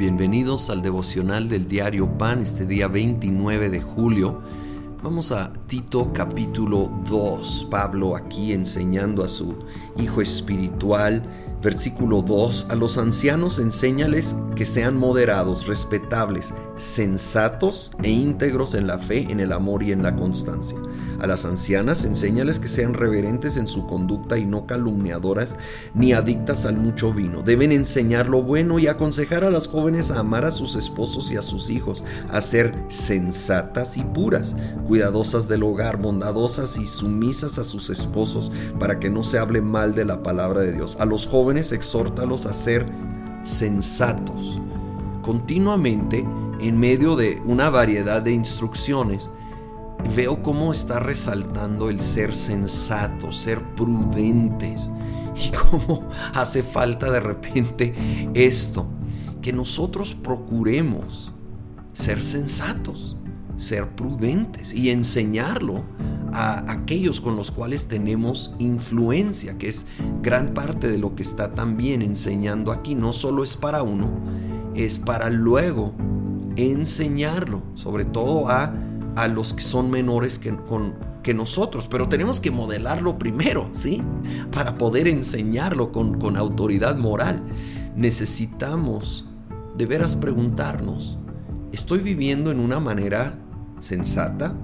Bienvenidos al devocional del diario Pan este día 29 de julio. Vamos a Tito capítulo 2. Pablo aquí enseñando a su hijo espiritual Versículo 2. A los ancianos enséñales que sean moderados, respetables, sensatos e íntegros en la fe, en el amor y en la constancia. A las ancianas enséñales que sean reverentes en su conducta y no calumniadoras ni adictas al mucho vino. Deben enseñar lo bueno y aconsejar a las jóvenes a amar a sus esposos y a sus hijos, a ser sensatas y puras, cuidadosas del hogar, bondadosas y sumisas a sus esposos, para que no se hable mal de la palabra de Dios. A los jóvenes exhórtalos a ser sensatos. Continuamente, en medio de una variedad de instrucciones, veo cómo está resaltando el ser sensato, ser prudentes. Y cómo hace falta de repente esto, que nosotros procuremos ser sensatos, ser prudentes y enseñarlo a aquellos con los cuales tenemos influencia, que es gran parte de lo que está también enseñando aquí. No solo es para uno, es para luego enseñarlo, sobre todo a, a los que son menores que, con, que nosotros, pero tenemos que modelarlo primero, ¿sí? Para poder enseñarlo con, con autoridad moral. Necesitamos de veras preguntarnos, ¿estoy viviendo en una manera sensata,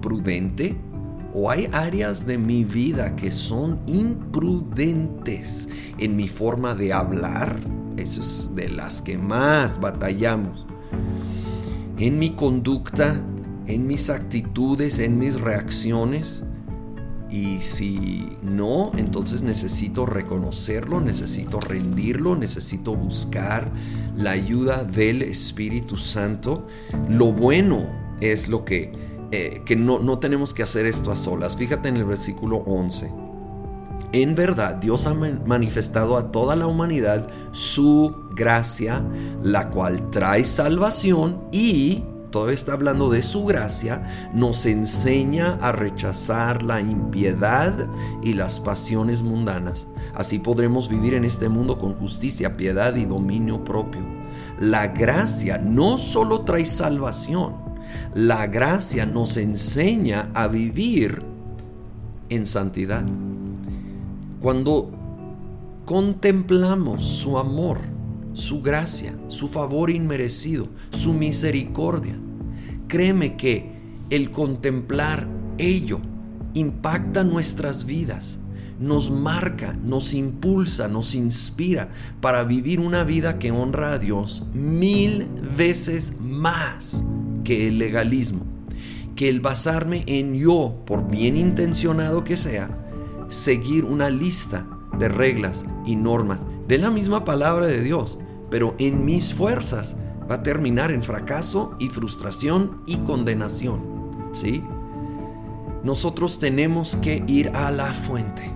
prudente? o hay áreas de mi vida que son imprudentes en mi forma de hablar, esas es de las que más batallamos, en mi conducta, en mis actitudes, en mis reacciones. Y si no, entonces necesito reconocerlo, necesito rendirlo, necesito buscar la ayuda del Espíritu Santo. Lo bueno es lo que eh, que no, no tenemos que hacer esto a solas. Fíjate en el versículo 11. En verdad, Dios ha manifestado a toda la humanidad su gracia, la cual trae salvación y, todavía está hablando de su gracia, nos enseña a rechazar la impiedad y las pasiones mundanas. Así podremos vivir en este mundo con justicia, piedad y dominio propio. La gracia no solo trae salvación, la gracia nos enseña a vivir en santidad. Cuando contemplamos su amor, su gracia, su favor inmerecido, su misericordia, créeme que el contemplar ello impacta nuestras vidas, nos marca, nos impulsa, nos inspira para vivir una vida que honra a Dios mil veces más que el legalismo, que el basarme en yo, por bien intencionado que sea, seguir una lista de reglas y normas de la misma palabra de Dios, pero en mis fuerzas va a terminar en fracaso y frustración y condenación. ¿Sí? Nosotros tenemos que ir a la fuente,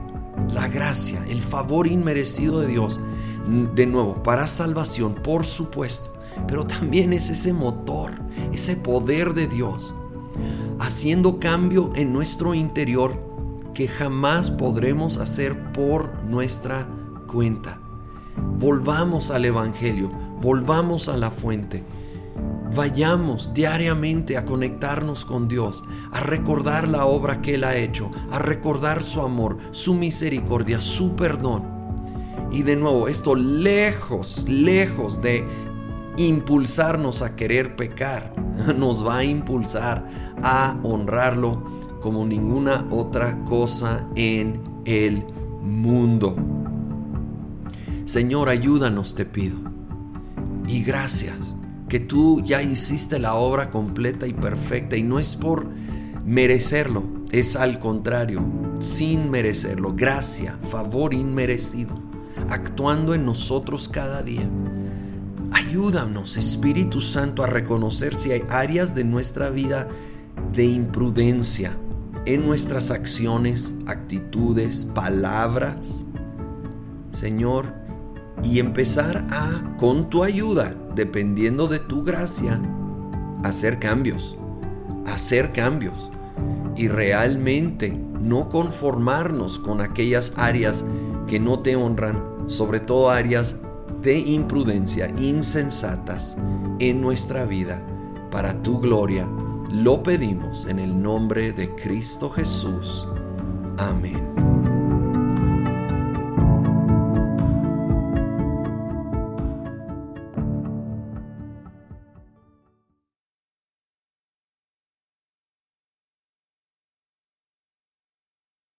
la gracia, el favor inmerecido de Dios, de nuevo, para salvación, por supuesto, pero también es ese motor, ese poder de Dios, haciendo cambio en nuestro interior que jamás podremos hacer por nuestra cuenta. Volvamos al Evangelio, volvamos a la fuente. Vayamos diariamente a conectarnos con Dios, a recordar la obra que Él ha hecho, a recordar su amor, su misericordia, su perdón. Y de nuevo, esto lejos, lejos de impulsarnos a querer pecar, nos va a impulsar a honrarlo como ninguna otra cosa en el mundo. Señor, ayúdanos, te pido. Y gracias, que tú ya hiciste la obra completa y perfecta. Y no es por merecerlo, es al contrario, sin merecerlo, gracia, favor inmerecido, actuando en nosotros cada día. Ayúdanos, Espíritu Santo, a reconocer si hay áreas de nuestra vida de imprudencia en nuestras acciones, actitudes, palabras. Señor, y empezar a, con tu ayuda, dependiendo de tu gracia, hacer cambios, hacer cambios y realmente no conformarnos con aquellas áreas que no te honran, sobre todo áreas de imprudencia insensatas en nuestra vida para tu gloria. Lo pedimos en el nombre de Cristo Jesús. Amén.